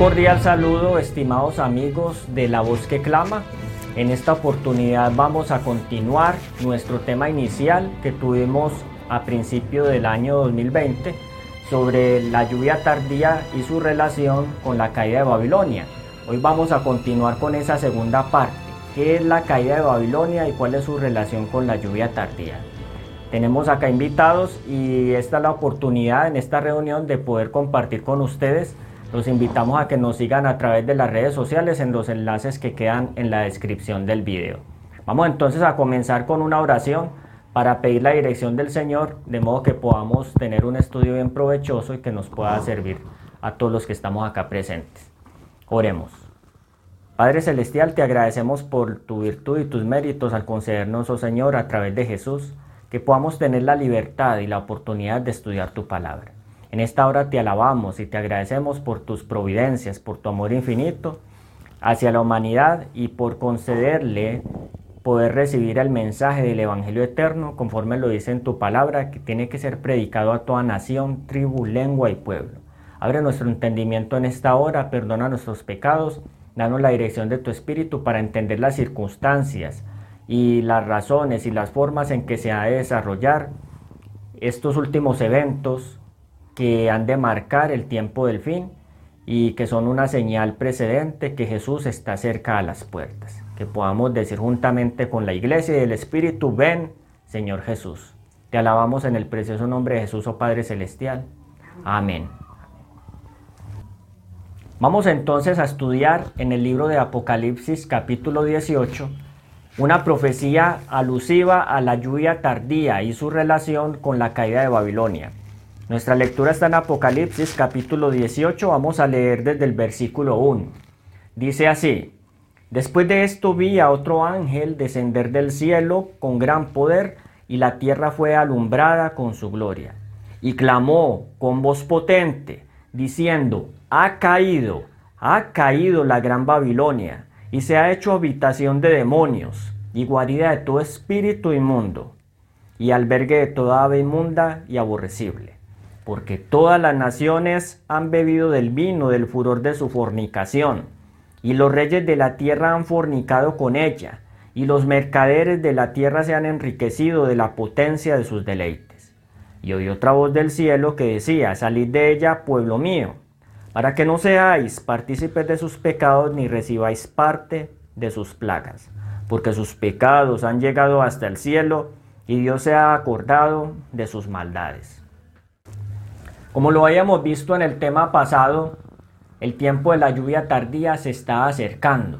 cordial saludo, estimados amigos de La Voz que Clama. En esta oportunidad vamos a continuar nuestro tema inicial que tuvimos a principio del año 2020 sobre la lluvia tardía y su relación con la caída de Babilonia. Hoy vamos a continuar con esa segunda parte. ¿Qué es la caída de Babilonia y cuál es su relación con la lluvia tardía? Tenemos acá invitados y esta es la oportunidad en esta reunión de poder compartir con ustedes los invitamos a que nos sigan a través de las redes sociales en los enlaces que quedan en la descripción del video. Vamos entonces a comenzar con una oración para pedir la dirección del Señor, de modo que podamos tener un estudio bien provechoso y que nos pueda servir a todos los que estamos acá presentes. Oremos. Padre Celestial, te agradecemos por tu virtud y tus méritos al concedernos, oh Señor, a través de Jesús, que podamos tener la libertad y la oportunidad de estudiar tu palabra. En esta hora te alabamos y te agradecemos por tus providencias, por tu amor infinito hacia la humanidad y por concederle poder recibir el mensaje del Evangelio eterno conforme lo dice en tu palabra que tiene que ser predicado a toda nación, tribu, lengua y pueblo. Abre nuestro entendimiento en esta hora, perdona nuestros pecados, danos la dirección de tu espíritu para entender las circunstancias y las razones y las formas en que se ha de desarrollar estos últimos eventos que han de marcar el tiempo del fin y que son una señal precedente que Jesús está cerca a las puertas. Que podamos decir juntamente con la iglesia y el Espíritu, ven, Señor Jesús. Te alabamos en el precioso nombre de Jesús, oh Padre Celestial. Amén. Vamos entonces a estudiar en el libro de Apocalipsis capítulo 18 una profecía alusiva a la lluvia tardía y su relación con la caída de Babilonia. Nuestra lectura está en Apocalipsis capítulo 18, vamos a leer desde el versículo 1. Dice así, Después de esto vi a otro ángel descender del cielo con gran poder y la tierra fue alumbrada con su gloria. Y clamó con voz potente, diciendo, Ha caído, ha caído la gran Babilonia, y se ha hecho habitación de demonios, y guarida de todo espíritu inmundo, y albergue de toda ave inmunda y aborrecible porque todas las naciones han bebido del vino del furor de su fornicación, y los reyes de la tierra han fornicado con ella, y los mercaderes de la tierra se han enriquecido de la potencia de sus deleites. Y oí otra voz del cielo que decía, Salid de ella, pueblo mío, para que no seáis partícipes de sus pecados ni recibáis parte de sus plagas, porque sus pecados han llegado hasta el cielo, y Dios se ha acordado de sus maldades. Como lo habíamos visto en el tema pasado, el tiempo de la lluvia tardía se está acercando.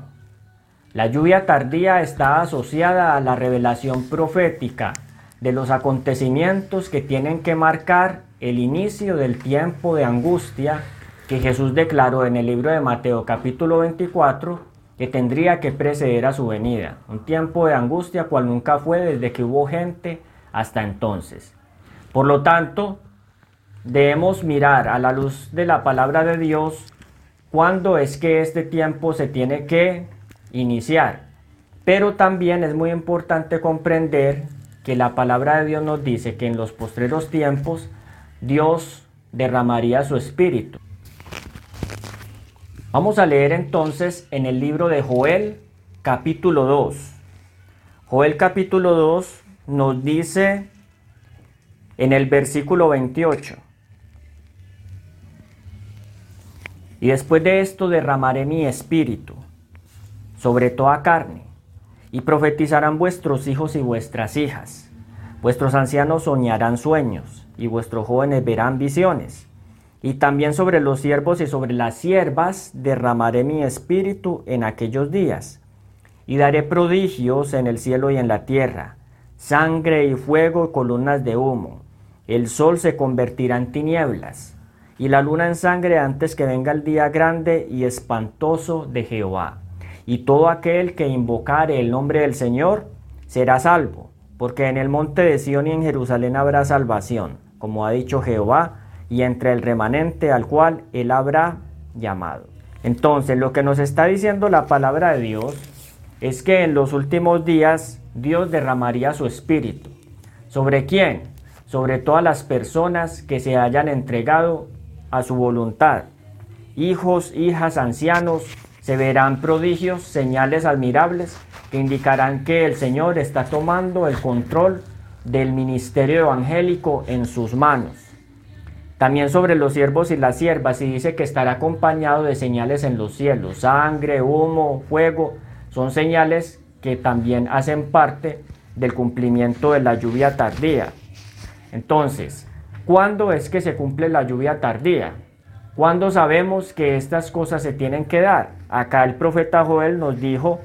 La lluvia tardía está asociada a la revelación profética de los acontecimientos que tienen que marcar el inicio del tiempo de angustia que Jesús declaró en el libro de Mateo capítulo 24 que tendría que preceder a su venida. Un tiempo de angustia cual nunca fue desde que hubo gente hasta entonces. Por lo tanto, debemos mirar a la luz de la palabra de Dios cuándo es que este tiempo se tiene que iniciar. Pero también es muy importante comprender que la palabra de Dios nos dice que en los postreros tiempos Dios derramaría su espíritu. Vamos a leer entonces en el libro de Joel capítulo 2. Joel capítulo 2 nos dice en el versículo 28. Y después de esto derramaré mi espíritu sobre toda carne, y profetizarán vuestros hijos y vuestras hijas. Vuestros ancianos soñarán sueños, y vuestros jóvenes verán visiones. Y también sobre los siervos y sobre las siervas derramaré mi espíritu en aquellos días. Y daré prodigios en el cielo y en la tierra, sangre y fuego y columnas de humo. El sol se convertirá en tinieblas y la luna en sangre antes que venga el día grande y espantoso de Jehová. Y todo aquel que invocare el nombre del Señor será salvo, porque en el monte de Sión y en Jerusalén habrá salvación, como ha dicho Jehová, y entre el remanente al cual él habrá llamado. Entonces, lo que nos está diciendo la palabra de Dios es que en los últimos días Dios derramaría su espíritu. ¿Sobre quién? Sobre todas las personas que se hayan entregado a su voluntad hijos, hijas, ancianos, se verán prodigios, señales admirables que indicarán que el Señor está tomando el control del ministerio evangélico en sus manos. También sobre los siervos y las siervas, y dice que estará acompañado de señales en los cielos, sangre, humo, fuego, son señales que también hacen parte del cumplimiento de la lluvia tardía. Entonces, ¿cuándo es que se cumple la lluvia tardía? ¿Cuándo sabemos que estas cosas se tienen que dar? Acá el profeta Joel nos dijo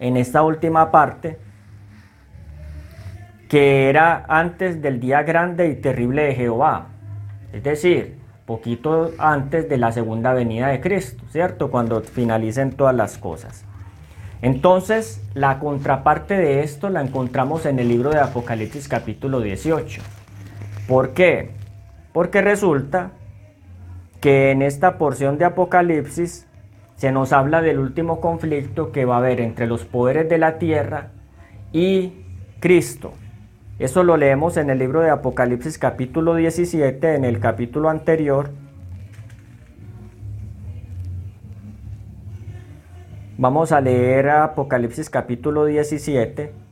en esta última parte que era antes del día grande y terrible de Jehová, es decir, poquito antes de la segunda venida de Cristo, ¿cierto? Cuando finalicen todas las cosas. Entonces, la contraparte de esto la encontramos en el libro de Apocalipsis capítulo 18. ¿Por qué? Porque resulta que en esta porción de Apocalipsis se nos habla del último conflicto que va a haber entre los poderes de la tierra y Cristo. Eso lo leemos en el libro de Apocalipsis capítulo 17, en el capítulo anterior. Vamos a leer Apocalipsis capítulo 17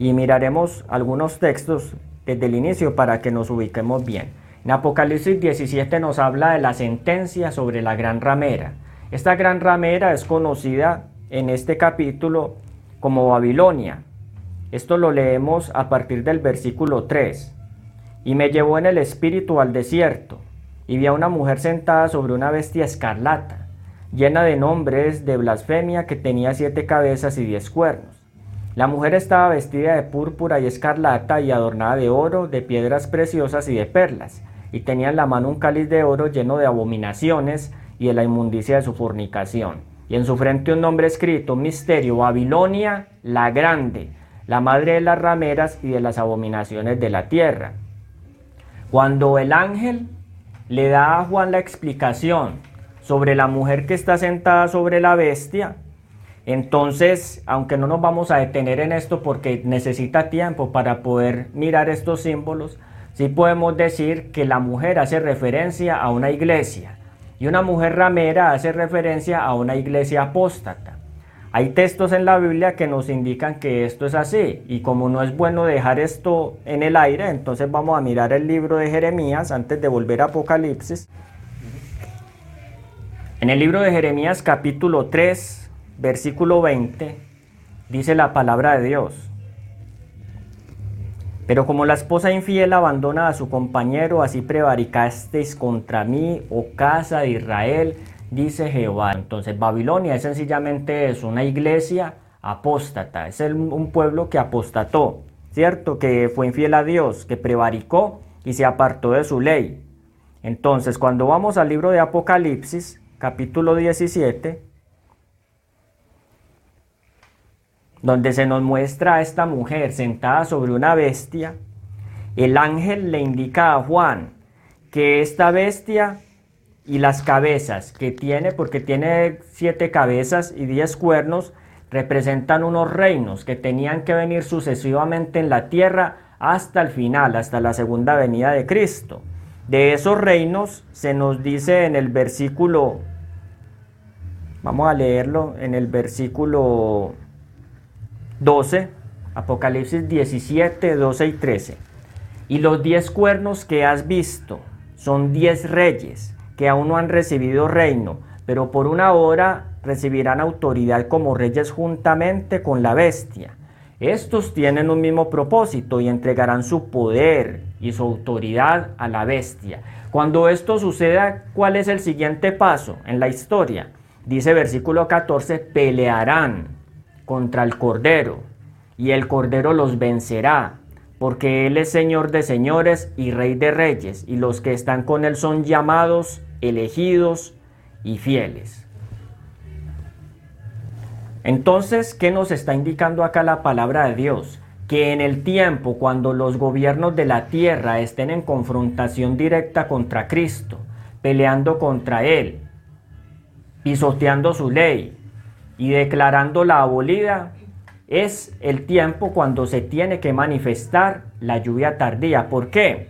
y miraremos algunos textos desde el inicio para que nos ubiquemos bien. En Apocalipsis 17 nos habla de la sentencia sobre la gran ramera. Esta gran ramera es conocida en este capítulo como Babilonia. Esto lo leemos a partir del versículo 3. Y me llevó en el espíritu al desierto, y vi a una mujer sentada sobre una bestia escarlata, llena de nombres de blasfemia que tenía siete cabezas y diez cuernos. La mujer estaba vestida de púrpura y escarlata y adornada de oro, de piedras preciosas y de perlas y tenía en la mano un cáliz de oro lleno de abominaciones y de la inmundicia de su fornicación. Y en su frente un nombre escrito, misterio, Babilonia la grande, la madre de las rameras y de las abominaciones de la tierra. Cuando el ángel le da a Juan la explicación sobre la mujer que está sentada sobre la bestia, entonces, aunque no nos vamos a detener en esto porque necesita tiempo para poder mirar estos símbolos, sí podemos decir que la mujer hace referencia a una iglesia y una mujer ramera hace referencia a una iglesia apóstata. Hay textos en la Biblia que nos indican que esto es así y como no es bueno dejar esto en el aire, entonces vamos a mirar el libro de Jeremías antes de volver a Apocalipsis. En el libro de Jeremías capítulo 3, versículo 20, dice la palabra de Dios. Pero como la esposa infiel abandona a su compañero, así prevaricasteis contra mí, oh casa de Israel, dice Jehová. Entonces Babilonia es sencillamente eso, una iglesia apóstata, es un pueblo que apostató, ¿cierto? Que fue infiel a Dios, que prevaricó y se apartó de su ley. Entonces, cuando vamos al libro de Apocalipsis, capítulo 17, donde se nos muestra a esta mujer sentada sobre una bestia, el ángel le indica a Juan que esta bestia y las cabezas que tiene, porque tiene siete cabezas y diez cuernos, representan unos reinos que tenían que venir sucesivamente en la tierra hasta el final, hasta la segunda venida de Cristo. De esos reinos se nos dice en el versículo, vamos a leerlo en el versículo 12, Apocalipsis 17, 12 y 13. Y los diez cuernos que has visto son diez reyes que aún no han recibido reino, pero por una hora recibirán autoridad como reyes juntamente con la bestia. Estos tienen un mismo propósito y entregarán su poder y su autoridad a la bestia. Cuando esto suceda, ¿cuál es el siguiente paso en la historia? Dice versículo 14, pelearán contra el Cordero, y el Cordero los vencerá, porque Él es Señor de señores y Rey de reyes, y los que están con Él son llamados, elegidos y fieles. Entonces, ¿qué nos está indicando acá la palabra de Dios? Que en el tiempo cuando los gobiernos de la tierra estén en confrontación directa contra Cristo, peleando contra Él, pisoteando su ley, y declarándola abolida, es el tiempo cuando se tiene que manifestar la lluvia tardía. ¿Por qué?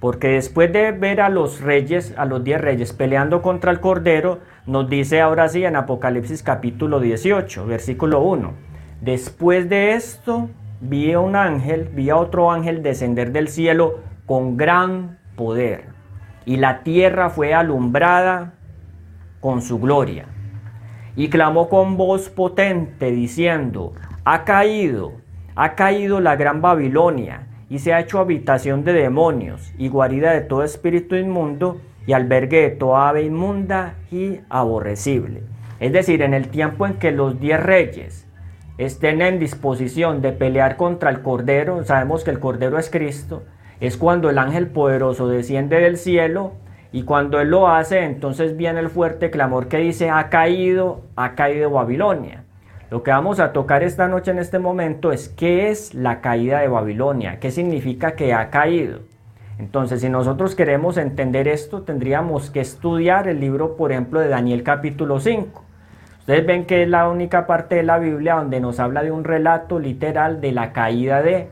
Porque después de ver a los reyes, a los diez reyes peleando contra el Cordero, nos dice ahora sí en Apocalipsis capítulo 18, versículo 1. Después de esto, vi a un ángel, vi a otro ángel descender del cielo con gran poder. Y la tierra fue alumbrada con su gloria. Y clamó con voz potente diciendo, ha caído, ha caído la gran Babilonia y se ha hecho habitación de demonios y guarida de todo espíritu inmundo y albergue de toda ave inmunda y aborrecible. Es decir, en el tiempo en que los diez reyes estén en disposición de pelear contra el Cordero, sabemos que el Cordero es Cristo, es cuando el ángel poderoso desciende del cielo y cuando él lo hace, entonces viene el fuerte clamor que dice, ha caído, ha caído Babilonia. Lo que vamos a tocar esta noche en este momento es qué es la caída de Babilonia, qué significa que ha caído. Entonces, si nosotros queremos entender esto, tendríamos que estudiar el libro, por ejemplo, de Daniel capítulo 5. Ustedes ven que es la única parte de la Biblia donde nos habla de un relato literal de la caída de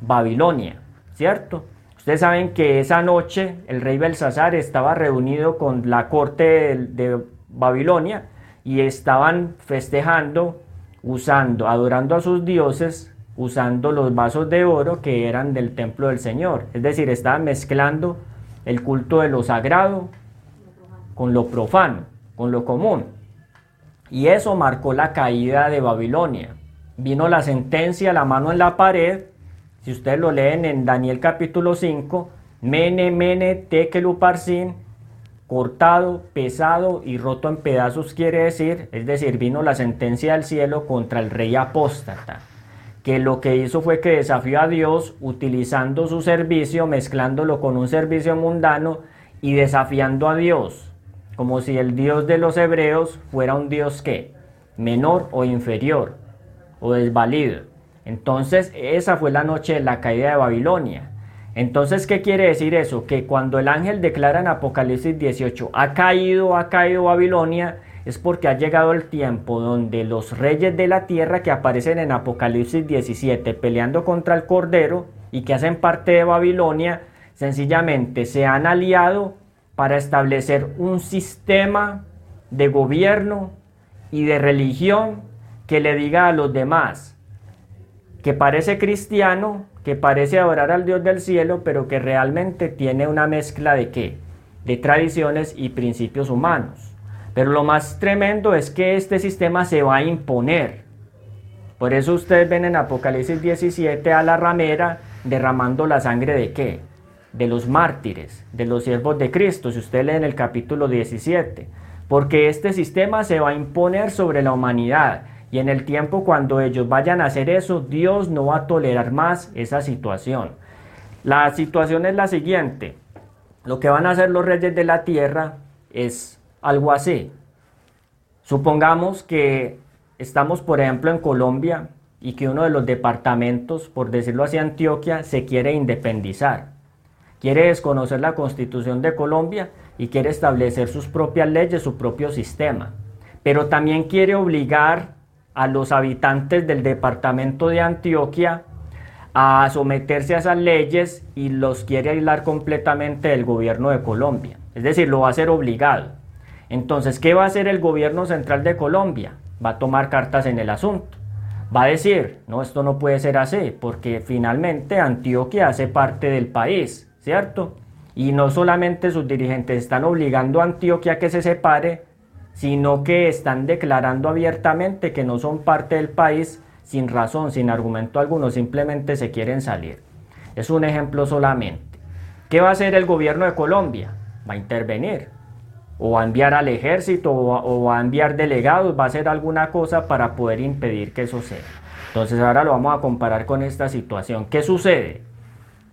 Babilonia, ¿cierto? Ustedes saben que esa noche el rey Belsasar estaba reunido con la corte de, Babilonia y estaban festejando, usando, adorando a sus dioses, usando los vasos de oro que eran del templo del Señor. Es decir, estaban mezclando el culto de lo sagrado con lo profano, con lo común. Y eso marcó la caída de Babilonia. Vino la sentencia, la mano en la pared, si ustedes lo leen en Daniel capítulo 5, mene, mene, tekeluparsin, cortado, pesado y roto en pedazos quiere decir, es decir, vino la sentencia del cielo contra el rey apóstata, que lo que hizo fue que desafió a Dios utilizando su servicio, mezclándolo con un servicio mundano y desafiando a Dios, como si el Dios de los hebreos fuera un Dios que menor o inferior o desvalido. Entonces, esa fue la noche de la caída de Babilonia. Entonces, ¿qué quiere decir eso? Que cuando el ángel declara en Apocalipsis 18, ha caído, ha caído Babilonia, es porque ha llegado el tiempo donde los reyes de la tierra que aparecen en Apocalipsis 17 peleando contra el Cordero y que hacen parte de Babilonia, sencillamente se han aliado para establecer un sistema de gobierno y de religión que le diga a los demás, que parece cristiano, que parece adorar al Dios del cielo, pero que realmente tiene una mezcla de qué? De tradiciones y principios humanos. Pero lo más tremendo es que este sistema se va a imponer. Por eso ustedes ven en Apocalipsis 17 a la ramera derramando la sangre de qué? De los mártires, de los siervos de Cristo, si usted lee en el capítulo 17. Porque este sistema se va a imponer sobre la humanidad y en el tiempo cuando ellos vayan a hacer eso, Dios no va a tolerar más esa situación. La situación es la siguiente. Lo que van a hacer los reyes de la tierra es algo así. Supongamos que estamos, por ejemplo, en Colombia y que uno de los departamentos, por decirlo así, Antioquia, se quiere independizar. Quiere desconocer la constitución de Colombia y quiere establecer sus propias leyes, su propio sistema. Pero también quiere obligar a los habitantes del departamento de Antioquia a someterse a esas leyes y los quiere aislar completamente del gobierno de Colombia. Es decir, lo va a hacer obligado. Entonces, ¿qué va a hacer el gobierno central de Colombia? Va a tomar cartas en el asunto. Va a decir, no, esto no puede ser así, porque finalmente Antioquia hace parte del país, ¿cierto? Y no solamente sus dirigentes están obligando a Antioquia a que se separe, sino que están declarando abiertamente que no son parte del país sin razón, sin argumento alguno, simplemente se quieren salir. Es un ejemplo solamente. ¿Qué va a hacer el gobierno de Colombia? Va a intervenir. O va a enviar al ejército o va, a enviar delegados, va a hacer alguna cosa para poder impedir que eso sea. Entonces ahora lo vamos a comparar con esta situación. ¿Qué sucede?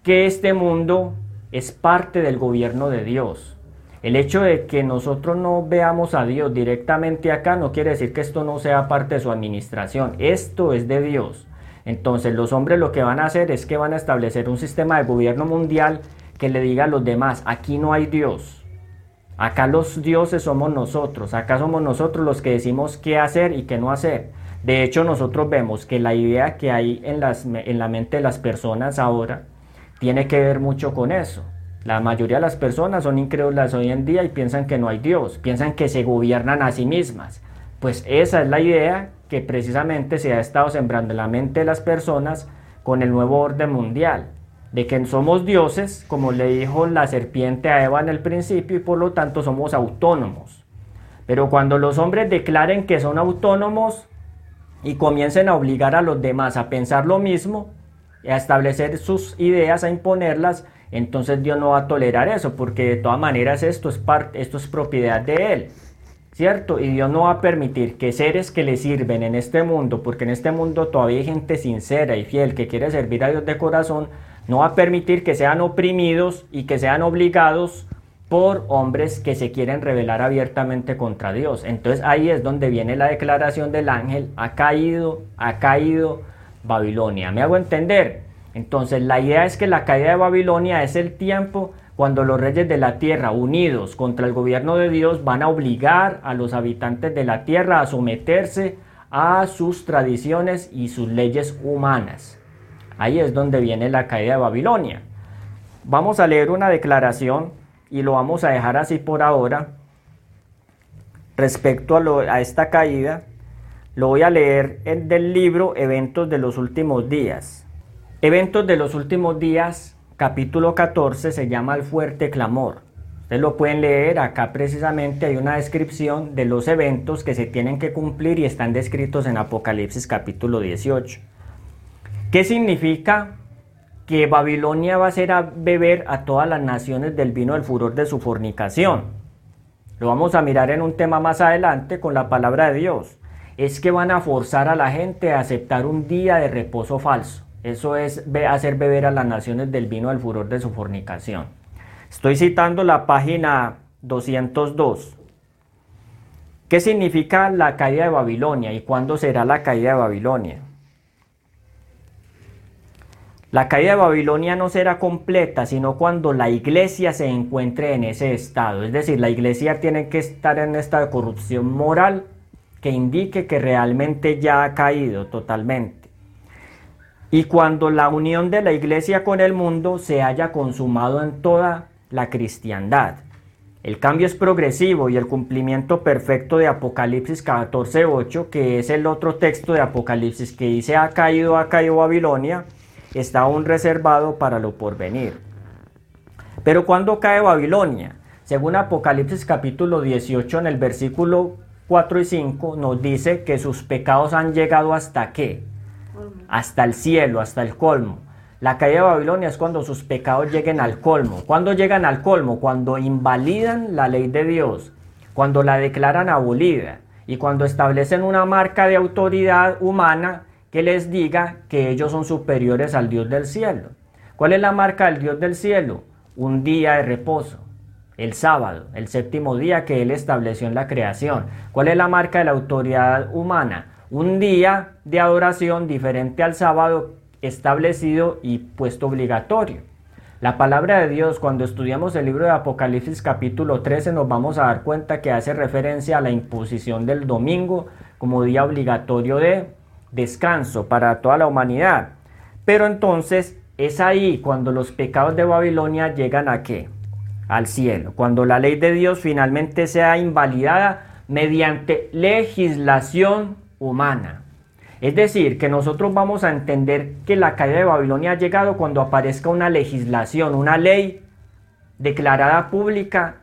Que este mundo es parte del gobierno de Dios. El hecho de que nosotros no veamos a Dios directamente acá no quiere decir que esto no sea parte de su administración. Esto es de Dios. Entonces los hombres lo que van a hacer es que van a establecer un sistema de gobierno mundial que le diga a los demás, aquí no hay Dios. Acá los dioses somos nosotros. Acá somos nosotros los que decimos qué hacer y qué no hacer. De hecho, nosotros vemos que la idea que hay en, las, en la mente de las personas ahora tiene que ver mucho con eso La mayoría de las personas son incrédulas hoy en día y piensan que no hay Dios, piensan que se gobiernan a sí mismas. Pues esa es la idea que precisamente se ha estado sembrando en la mente de las personas con el nuevo orden mundial, de que somos dioses, como le dijo la serpiente a Eva en el principio, y por lo tanto somos autónomos. Pero cuando los hombres declaren que son autónomos y comiencen a obligar a los demás a pensar lo mismo, a establecer sus ideas, a imponerlas, entonces Dios no va a tolerar eso, porque de todas maneras esto es, parte, esto es propiedad de Él. ¿Cierto? Y Dios no va a permitir que seres que le sirven en este mundo, porque en este mundo todavía hay gente sincera y fiel que quiere servir a Dios de corazón, no va a permitir que sean oprimidos y que sean obligados por hombres que se quieren rebelar abiertamente contra Dios. Entonces ahí es donde viene la declaración del ángel, ha caído, ha caído Babilonia. ¿Me hago entender? Entonces la idea es que la caída de Babilonia es el tiempo cuando los reyes de la tierra unidos contra el gobierno de Dios van a obligar a los habitantes de la tierra a someterse a sus tradiciones y sus leyes humanas. Ahí es donde viene la caída de Babilonia. Vamos a leer una declaración y lo vamos a dejar así por ahora respecto a, esta caída. Lo voy a leer del libro Eventos de los Últimos Días. Eventos de los Últimos Días, capítulo 14, se llama El Fuerte Clamor. Ustedes lo pueden leer, acá precisamente hay una descripción de los eventos que se tienen que cumplir y están descritos en Apocalipsis capítulo 18. ¿Qué significa que Babilonia va a hacer a beber a todas las naciones del vino del furor de su fornicación? Lo vamos a mirar en un tema más adelante con la palabra de Dios. Es que van a forzar a la gente a aceptar un día de reposo falso. Eso es hacer beber a las naciones del vino del furor de su fornicación. Estoy citando la página 202. ¿Qué significa la caída de Babilonia y cuándo será la caída de Babilonia? La caída de Babilonia no será completa, sino cuando la iglesia se encuentre en ese estado. Es decir, la iglesia tiene que estar en esta corrupción moral que indique que realmente ya ha caído totalmente. Y cuando la unión de la iglesia con el mundo se haya consumado en toda la cristiandad. El cambio es progresivo y el cumplimiento perfecto de Apocalipsis 14.8, que es el otro texto de Apocalipsis que dice ha caído, ha caído Babilonia, está aún reservado para lo porvenir. Pero cuando cae Babilonia? Según Apocalipsis capítulo 18 en el versículo 4 y 5 nos dice que sus pecados han llegado hasta qué? Hasta el cielo, hasta el colmo. La caída de Babilonia es cuando sus pecados lleguen al colmo. ¿Cuándo llegan al colmo? Cuando invalidan la ley de Dios, cuando la declaran abolida y cuando establecen una marca de autoridad humana que les diga que ellos son superiores al Dios del cielo. ¿Cuál es la marca del Dios del cielo? Un día de reposo, el sábado, el séptimo día que Él estableció en la creación. ¿Cuál es la marca de la autoridad humana? Un día de adoración diferente al sábado establecido y puesto obligatorio. La palabra de Dios, cuando estudiamos el libro de Apocalipsis capítulo 13, nos vamos a dar cuenta que hace referencia a la imposición del domingo como día obligatorio de descanso para toda la humanidad. Pero entonces es ahí cuando los pecados de Babilonia llegan a qué? Al cielo. Cuando la ley de Dios finalmente sea invalidada mediante legislación humana. Es decir, que nosotros vamos a entender que la caída de Babilonia ha llegado cuando aparezca una legislación, una ley declarada pública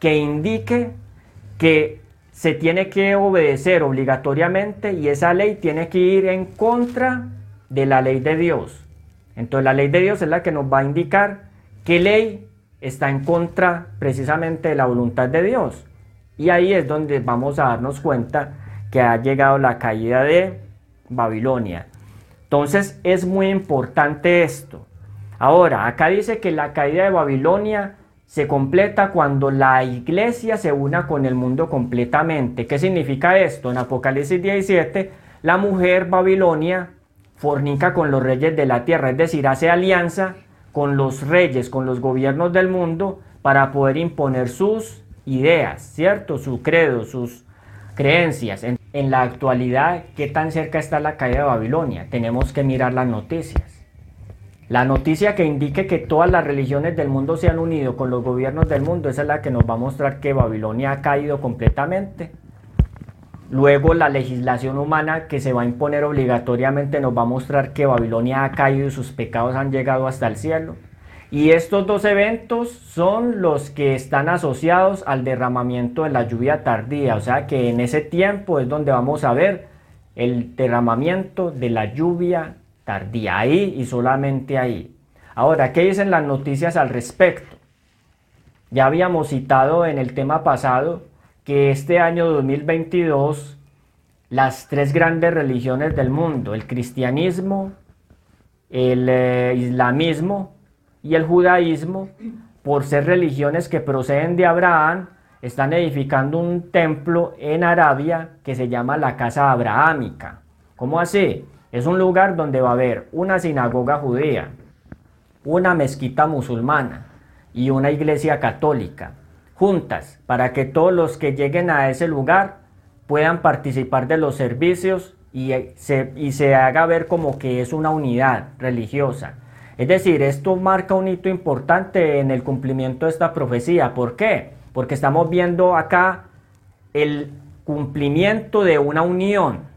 que indique que se tiene que obedecer obligatoriamente y esa ley tiene que ir en contra de la ley de Dios. Entonces la ley de Dios es la que nos va a indicar qué ley está en contra precisamente de la voluntad de Dios. Y ahí es donde vamos a darnos cuenta que ha llegado la caída de Babilonia. Entonces es muy importante esto. Ahora, acá dice que la caída de Babilonia se completa cuando la iglesia se una con el mundo completamente. ¿Qué significa esto? En Apocalipsis 17, la mujer Babilonia fornica con los reyes de la tierra, es decir, hace alianza con los reyes, con los gobiernos del mundo para poder imponer sus ideas, ¿cierto? Su credo, sus creencias. En, la actualidad, ¿qué tan cerca está la caída de Babilonia? Tenemos que mirar las noticias. La noticia que indique que todas las religiones del mundo se han unido con los gobiernos del mundo, esa es la que nos va a mostrar que Babilonia ha caído completamente. Luego la legislación humana que se va a imponer obligatoriamente nos va a mostrar que Babilonia ha caído y sus pecados han llegado hasta el cielo. Y estos dos eventos son los que están asociados al derramamiento de la lluvia tardía, o sea que en ese tiempo es donde vamos a ver el derramamiento de la lluvia tardía, ahí y solamente ahí. Ahora, ¿qué dicen las noticias al respecto? Ya habíamos citado en el tema pasado que este año 2022 las tres grandes religiones del mundo, el cristianismo, el eh, islamismo y el judaísmo, por ser religiones que proceden de Abraham, están edificando un templo en Arabia que se llama la Casa Abrahámica. ¿Cómo así? Es un lugar donde va a haber una sinagoga judía, una mezquita musulmana y una iglesia católica, juntas, para que todos los que lleguen a ese lugar puedan participar de los servicios y se, y se haga ver como que es una unidad religiosa. Es decir, esto marca un hito importante en el cumplimiento de esta profecía. ¿Por qué? Porque estamos viendo acá el cumplimiento de una unión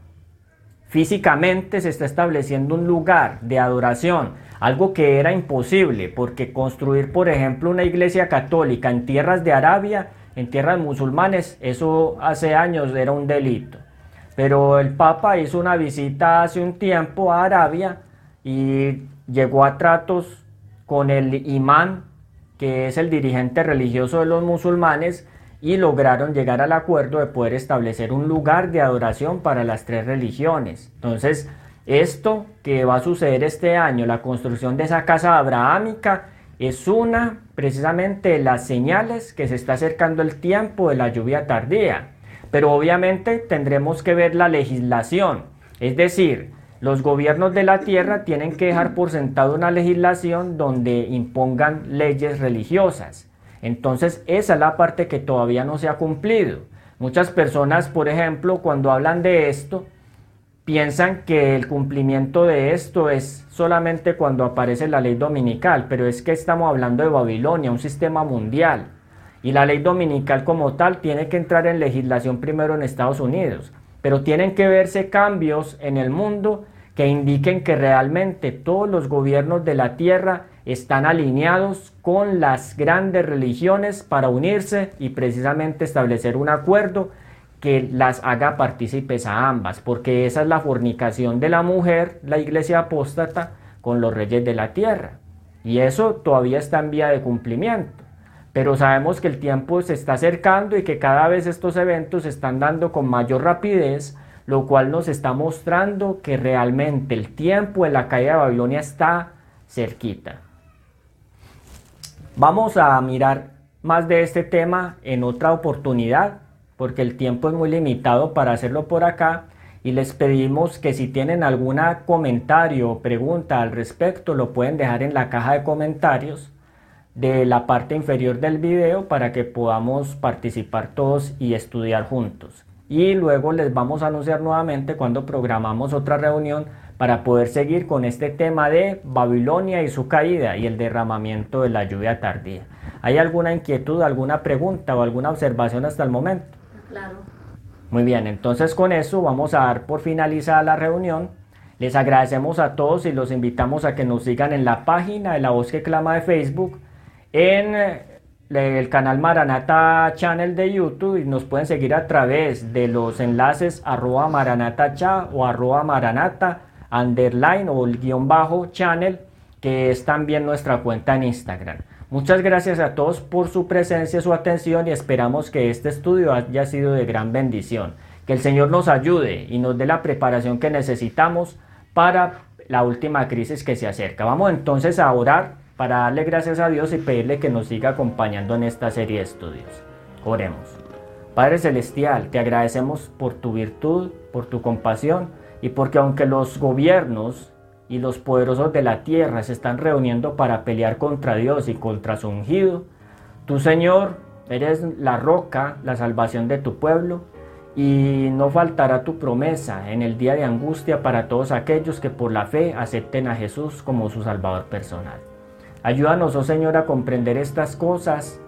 Físicamente se está estableciendo un lugar de adoración, algo que era imposible, porque construir, por ejemplo, una iglesia católica en tierras de Arabia, en tierras musulmanes, eso hace años era un delito. Pero el Papa hizo una visita hace un tiempo a Arabia y llegó a tratos con el imán, que es el dirigente religioso de los musulmanes, y lograron llegar al acuerdo de poder establecer un lugar de adoración para las tres religiones. Entonces, esto que va a suceder este año, la construcción de esa casa abrahámica, es una precisamente de las señales que se está acercando el tiempo de la lluvia tardía. Pero obviamente tendremos que ver la legislación, es decir, los gobiernos de la tierra tienen que dejar por sentado una legislación donde impongan leyes religiosas. Entonces esa es la parte que todavía no se ha cumplido. Muchas personas, por ejemplo, cuando hablan de esto, piensan que el cumplimiento de esto es solamente cuando aparece la ley dominical, pero es que estamos hablando de Babilonia, un sistema mundial. Y la ley dominical como tal tiene que entrar en legislación primero en Estados Unidos, pero tienen que verse cambios en el mundo que indiquen que realmente todos los gobiernos de la tierra están alineados con las grandes religiones para unirse y precisamente establecer un acuerdo que las haga partícipes a ambas, porque esa es la fornicación de la mujer, la iglesia apóstata, con los reyes de la tierra. Y eso todavía está en vía de cumplimiento. Pero sabemos que el tiempo se está acercando y que cada vez estos eventos se están dando con mayor rapidez, lo cual nos está mostrando que realmente el tiempo de la caída de Babilonia está cerquita. Vamos a mirar más de este tema en otra oportunidad, porque el tiempo es muy limitado para hacerlo por acá. Y les pedimos que si tienen algún comentario o pregunta al respecto, lo pueden dejar en la caja de comentarios de la parte inferior del video para que podamos participar todos y estudiar juntos. Y luego les vamos a anunciar nuevamente cuando programamos otra reunión para poder seguir con este tema de Babilonia y su caída y el derramamiento de la lluvia tardía. ¿Hay alguna inquietud, alguna pregunta o alguna observación hasta el momento? Claro. Muy bien, entonces con eso vamos a dar por finalizada la reunión. Les agradecemos a todos y los invitamos a que nos sigan en la página de La Voz que Clama de Facebook, en eh, el canal Maranata Channel de YouTube y nos pueden seguir a través de los enlaces arroba maranata cha o arroba maranata underline o el guion bajo channel, que es también nuestra cuenta en Instagram. Muchas gracias a todos por su presencia, su atención y esperamos que este estudio haya sido de gran bendición. Que el Señor nos ayude y nos dé la preparación que necesitamos para la última crisis que se acerca. Vamos entonces a orar para darle gracias a Dios y pedirle que nos siga acompañando en esta serie de estudios. Oremos. Padre Celestial, te agradecemos por tu virtud, por tu compasión y porque aunque los gobiernos y los poderosos de la tierra se están reuniendo para pelear contra Dios y contra su ungido, tú Señor eres la roca, la salvación de tu pueblo, y no faltará tu promesa en el día de angustia para todos aquellos que por la fe acepten a Jesús como su Salvador personal. Ayúdanos, oh Señor, a comprender estas cosas,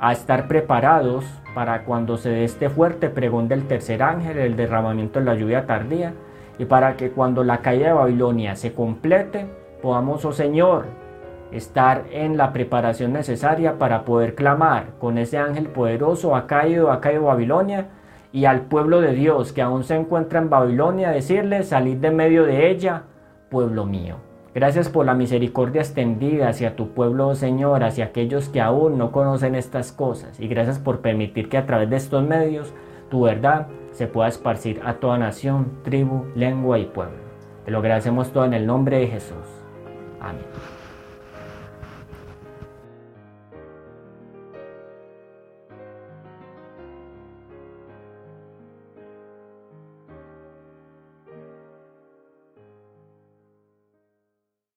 a estar preparados para cuando se dé este fuerte pregón del tercer ángel, el derramamiento de la lluvia tardía, y para que cuando la caída de Babilonia se complete, podamos, oh Señor, estar en la preparación necesaria para poder clamar con ese ángel poderoso, ha caído, ha caído Babilonia, y al pueblo de Dios que aún se encuentra en Babilonia, decirle, salid de medio de ella, pueblo mío. Gracias por la misericordia extendida hacia tu pueblo, Señor, hacia aquellos que aún no conocen estas cosas. Y gracias por permitir que a través de estos medios tu verdad se pueda esparcir a toda nación, tribu, lengua y pueblo. Te lo agradecemos todo en el nombre de Jesús. Amén.